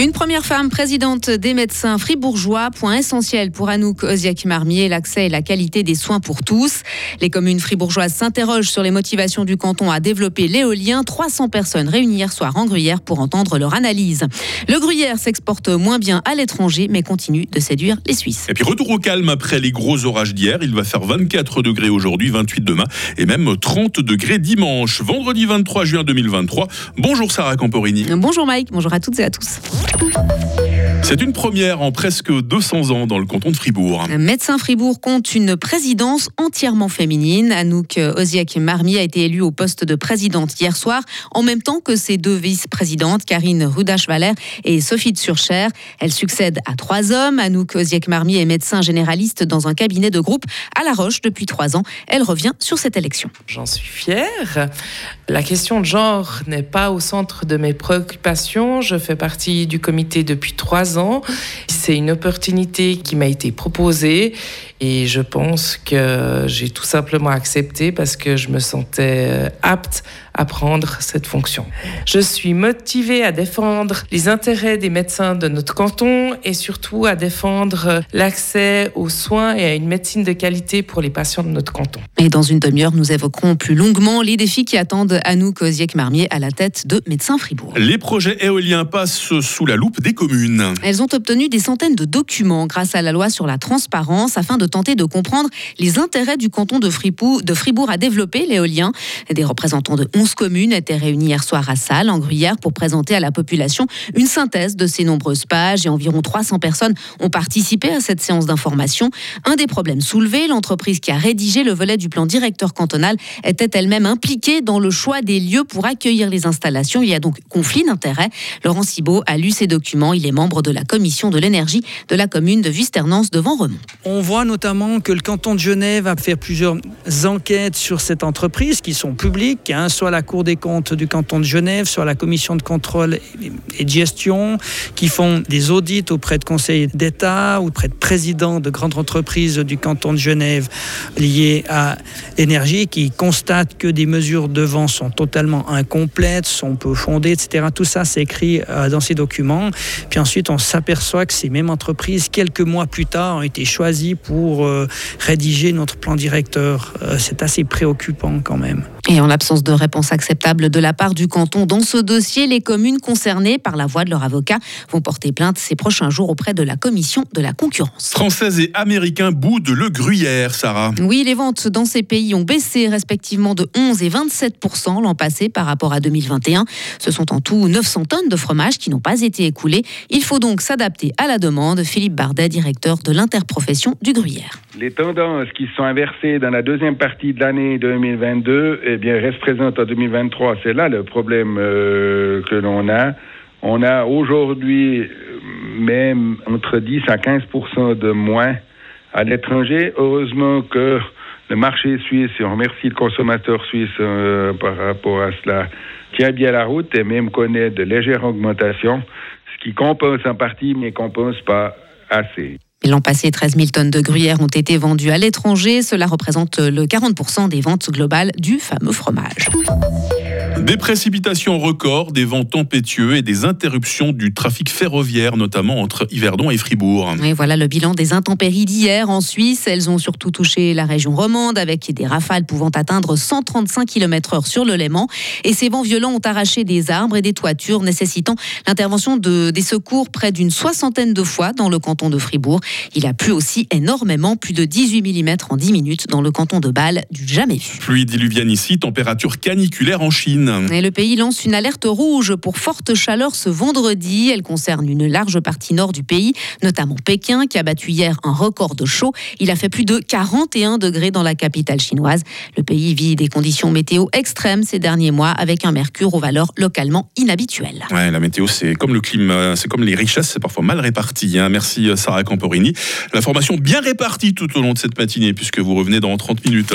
Une première femme présidente des médecins fribourgeois, point essentiel pour Anouk Oziak-Marmier, l'accès et la qualité des soins pour tous. Les communes fribourgeoises s'interrogent sur les motivations du canton à développer l'éolien. 300 personnes réunies hier soir en Gruyère pour entendre leur analyse. Le Gruyère s'exporte moins bien à l'étranger, mais continue de séduire les Suisses. Et puis retour au calme après les gros orages d'hier. Il va faire 24 degrés aujourd'hui, 28 demain et même 30 degrés dimanche. Vendredi 23 juin 2023. Bonjour Sarah Camporini. Bonjour Mike, bonjour à toutes et à tous. Thank you. C'est une première en presque 200 ans dans le canton de Fribourg. Médecin Fribourg compte une présidence entièrement féminine. Anouk Oziak-Marmi a été élue au poste de présidente hier soir, en même temps que ses deux vice-présidentes, Karine Rudasch-Valer et Sophie de Surcher. Elle succède à trois hommes. Anouk Oziak-Marmi est médecin généraliste dans un cabinet de groupe à La Roche depuis trois ans. Elle revient sur cette élection. J'en suis fière. La question de genre n'est pas au centre de mes préoccupations. Je fais partie du comité depuis trois ans ans. C'est une opportunité qui m'a été proposée et je pense que j'ai tout simplement accepté parce que je me sentais euh, apte à prendre cette fonction. Je suis motivée à défendre les intérêts des médecins de notre canton et surtout à défendre l'accès aux soins et à une médecine de qualité pour les patients de notre canton. Et dans une demi-heure, nous évoquerons plus longuement les défis qui attendent Anouk Oziek-Marmier à la tête de Médecins Fribourg. Les projets éoliens passent sous la loupe des communes. Elles ont obtenu des centaines de documents grâce à la loi sur la transparence afin de tenter de comprendre les intérêts du canton de Fribourg, de Fribourg à développer l'éolien. Des représentants de 11 communes étaient réunis hier soir à Salles, en Gruyère, pour présenter à la population une synthèse de ces nombreuses pages et environ 300 personnes ont participé à cette séance d'information. Un des problèmes soulevés, l'entreprise qui a rédigé le volet du plan directeur cantonal était elle-même impliquée dans le choix des lieux pour accueillir les installations. Il y a donc conflit d'intérêts. Laurent Cibot a lu ces documents. Il est membre de la commission de l'énergie de la commune de devant Remont. On voit notamment que le canton de Genève a fait plusieurs enquêtes sur cette entreprise qui sont publiques, hein, soit la Cour des comptes du canton de Genève, soit la commission de contrôle et de gestion, qui font des audits auprès de conseils d'État auprès de présidents de grandes entreprises du canton de Genève liées à l'énergie, qui constatent que des mesures de vent sont totalement incomplètes, sont peu fondées, etc. Tout ça, c'est écrit euh, dans ces documents. Puis ensuite, on s'aperçoit que ces mêmes entreprises, quelques mois plus tard, ont été choisies pour euh, rédiger notre plan directeur. Euh, c'est assez préoccupant quand même. Et en l'absence de réponse acceptable de la part du canton dans ce dossier, les communes concernées, par la voix de leur avocat, vont porter plainte ces prochains jours auprès de la commission de la concurrence. Français et Américains boudent le gruyère, Sarah. Oui, les ventes dans ces pays ont baissé respectivement de 11 et 27 l'an passé par rapport à 2021. Ce sont en tout 900 tonnes de fromage qui n'ont pas été écoulées. Il faut donc s'adapter à la demande. Philippe Bardet, directeur de l'interprofession du gruyère. Les tendances qui sont inversées dans la deuxième partie de l'année 2022 eh bien, restent présentes en 2023. C'est là le problème euh, que l'on a. On a aujourd'hui même entre 10 à 15 de moins à l'étranger. Heureusement que le marché suisse, et on remercie le consommateur suisse euh, par rapport à cela, tient bien la route et même connaît de légères augmentations, ce qui compense en partie, mais compense pas assez. L'an passé, 13 000 tonnes de gruyère ont été vendues à l'étranger. Cela représente le 40% des ventes globales du fameux fromage. Des précipitations records, des vents tempétueux et des interruptions du trafic ferroviaire, notamment entre Yverdon et Fribourg. Et voilà le bilan des intempéries d'hier en Suisse. Elles ont surtout touché la région romande avec des rafales pouvant atteindre 135 km/h sur le Léman. Et ces vents violents ont arraché des arbres et des toitures, nécessitant l'intervention de, des secours près d'une soixantaine de fois dans le canton de Fribourg. Il a plu aussi énormément, plus de 18 mm en 10 minutes dans le canton de Bâle, du jamais vu. Pluie diluvienne ici, température caniculaire en Chine. Et le pays lance une alerte rouge pour forte chaleur ce vendredi. Elle concerne une large partie nord du pays, notamment Pékin, qui a battu hier un record de chaud. Il a fait plus de 41 degrés dans la capitale chinoise. Le pays vit des conditions météo extrêmes ces derniers mois, avec un mercure aux valeurs localement inhabituelles. Ouais, la météo, c'est comme le climat, c'est comme les richesses, c'est parfois mal réparti. Hein. Merci Sarah Camporini. L'information bien répartie tout au long de cette matinée, puisque vous revenez dans 30 minutes.